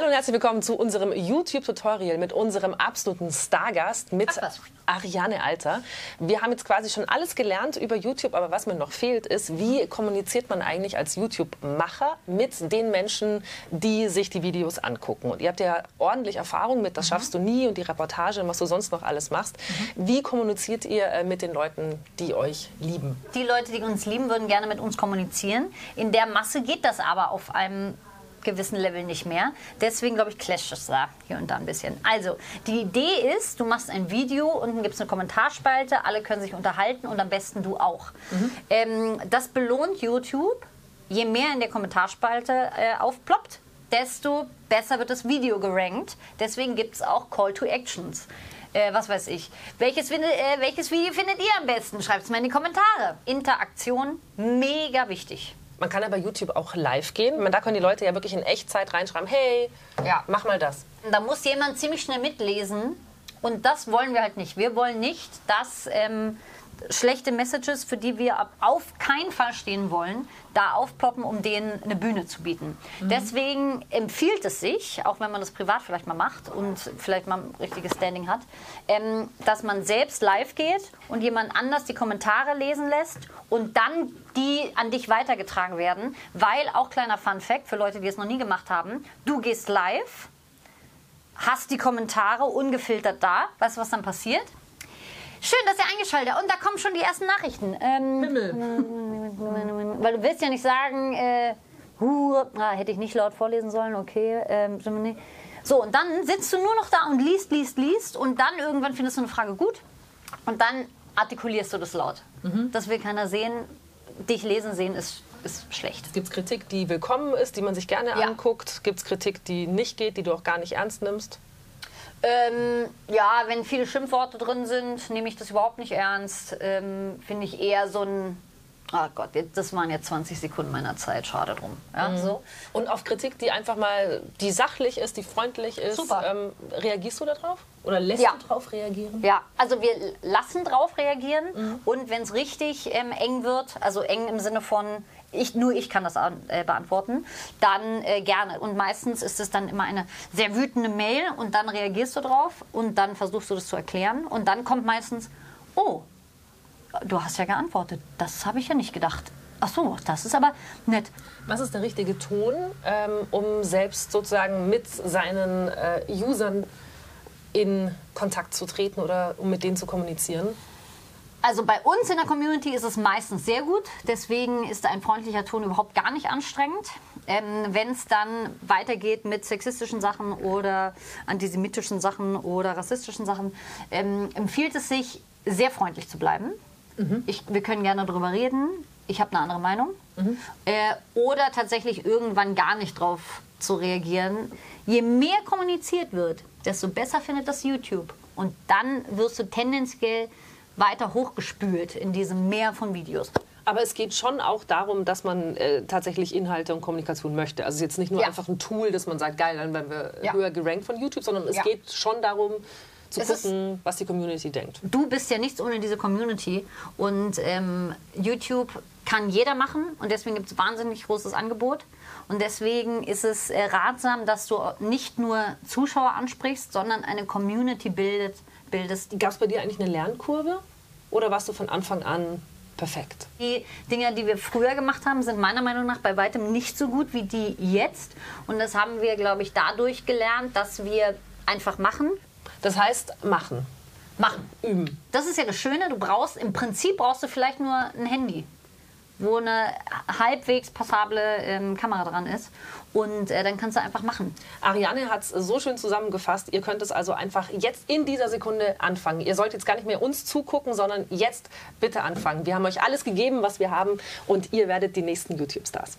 Hallo und herzlich willkommen zu unserem YouTube-Tutorial mit unserem absoluten Stargast, mit Ariane Alter. Wir haben jetzt quasi schon alles gelernt über YouTube, aber was mir noch fehlt, ist, wie kommuniziert man eigentlich als YouTube-Macher mit den Menschen, die sich die Videos angucken? Und ihr habt ja ordentlich Erfahrung mit, das mhm. schaffst du nie und die Reportage und was du sonst noch alles machst. Mhm. Wie kommuniziert ihr äh, mit den Leuten, die euch lieben? Die Leute, die uns lieben, würden gerne mit uns kommunizieren. In der Masse geht das aber auf einem gewissen Level nicht mehr. Deswegen, glaube ich, clasht es da hier und da ein bisschen. Also, die Idee ist, du machst ein Video, unten gibt es eine Kommentarspalte, alle können sich unterhalten und am besten du auch. Mhm. Ähm, das belohnt YouTube. Je mehr in der Kommentarspalte äh, aufploppt, desto besser wird das Video gerankt. Deswegen gibt es auch Call to Actions. Äh, was weiß ich. Welches, äh, welches Video findet ihr am besten? Schreibt es mir in die Kommentare. Interaktion, mega wichtig. Man kann ja bei YouTube auch live gehen. da können die Leute ja wirklich in Echtzeit reinschreiben, hey, ja. mach mal das. Da muss jemand ziemlich schnell mitlesen. Und das wollen wir halt nicht. Wir wollen nicht, dass ähm, schlechte Messages, für die wir auf keinen Fall stehen wollen, da aufploppen, um denen eine Bühne zu bieten. Mhm. Deswegen empfiehlt es sich, auch wenn man das privat vielleicht mal macht und vielleicht mal ein richtiges Standing hat, ähm, dass man selbst live geht und jemand anders die Kommentare lesen lässt und dann die an dich weitergetragen werden, weil auch kleiner Fun Fact für Leute, die es noch nie gemacht haben, du gehst live, hast die Kommentare ungefiltert da, weißt du, was dann passiert? Schön, dass ihr eingeschaltet habt. Und da kommen schon die ersten Nachrichten. Ähm, Himmel. Weil du willst ja nicht sagen, äh, hu, ah, hätte ich nicht laut vorlesen sollen, okay. Ähm, so, und dann sitzt du nur noch da und liest, liest, liest. Und dann irgendwann findest du eine Frage gut. Und dann artikulierst du das laut. Mhm. Das will keiner sehen. Dich lesen sehen ist ist schlecht. Gibt es Kritik, die willkommen ist, die man sich gerne ja. anguckt? Gibt es Kritik, die nicht geht, die du auch gar nicht ernst nimmst? Ähm, ja, wenn viele Schimpfworte drin sind, nehme ich das überhaupt nicht ernst. Ähm, Finde ich eher so ein Ah oh Gott, das waren jetzt 20 Sekunden meiner Zeit, schade drum. Ja, mhm. so. Und auf Kritik, die einfach mal, die sachlich ist, die freundlich ist. Ähm, reagierst du darauf? Oder lässt ja. du darauf reagieren? Ja, also wir lassen drauf reagieren mhm. und wenn es richtig ähm, eng wird, also eng im Sinne von, ich, nur ich kann das äh, beantworten, dann äh, gerne. Und meistens ist es dann immer eine sehr wütende Mail und dann reagierst du drauf und dann versuchst du das zu erklären und dann kommt meistens, oh, du hast ja geantwortet, das habe ich ja nicht gedacht. Ach so, das ist aber nett. Was ist der richtige Ton, ähm, um selbst sozusagen mit seinen äh, Usern in Kontakt zu treten oder um mit denen zu kommunizieren? Also bei uns in der Community ist es meistens sehr gut. Deswegen ist ein freundlicher Ton überhaupt gar nicht anstrengend. Ähm, Wenn es dann weitergeht mit sexistischen Sachen oder antisemitischen Sachen oder rassistischen Sachen, ähm, empfiehlt es sich, sehr freundlich zu bleiben. Mhm. Ich, wir können gerne darüber reden. Ich habe eine andere Meinung. Mhm. Äh, oder tatsächlich irgendwann gar nicht drauf zu reagieren. Je mehr kommuniziert wird, desto besser findet das YouTube. Und dann wirst du tendenziell weiter hochgespült in diesem Meer von Videos. Aber es geht schon auch darum, dass man äh, tatsächlich Inhalte und Kommunikation möchte. Also es ist jetzt nicht nur ja. einfach ein Tool, dass man sagt, geil, dann werden wir ja. höher gerankt von YouTube, sondern es ja. geht schon darum, zu es gucken, was die Community denkt. Du bist ja nichts ohne diese Community und ähm, YouTube kann jeder machen und deswegen gibt es wahnsinnig großes Angebot. Und deswegen ist es äh, ratsam, dass du nicht nur Zuschauer ansprichst, sondern eine Community bildet, bildest. Gab es bei dir eigentlich eine Lernkurve oder warst du von Anfang an perfekt? Die Dinge, die wir früher gemacht haben, sind meiner Meinung nach bei weitem nicht so gut wie die jetzt. Und das haben wir, glaube ich, dadurch gelernt, dass wir einfach machen. Das heißt, machen. Machen. Üben. Das ist ja das Schöne. Du brauchst, im Prinzip brauchst du vielleicht nur ein Handy wo eine halbwegs passable ähm, Kamera dran ist. Und äh, dann kannst du einfach machen. Ariane hat es so schön zusammengefasst. Ihr könnt es also einfach jetzt in dieser Sekunde anfangen. Ihr sollt jetzt gar nicht mehr uns zugucken, sondern jetzt bitte anfangen. Wir haben euch alles gegeben, was wir haben und ihr werdet die nächsten YouTube-Stars.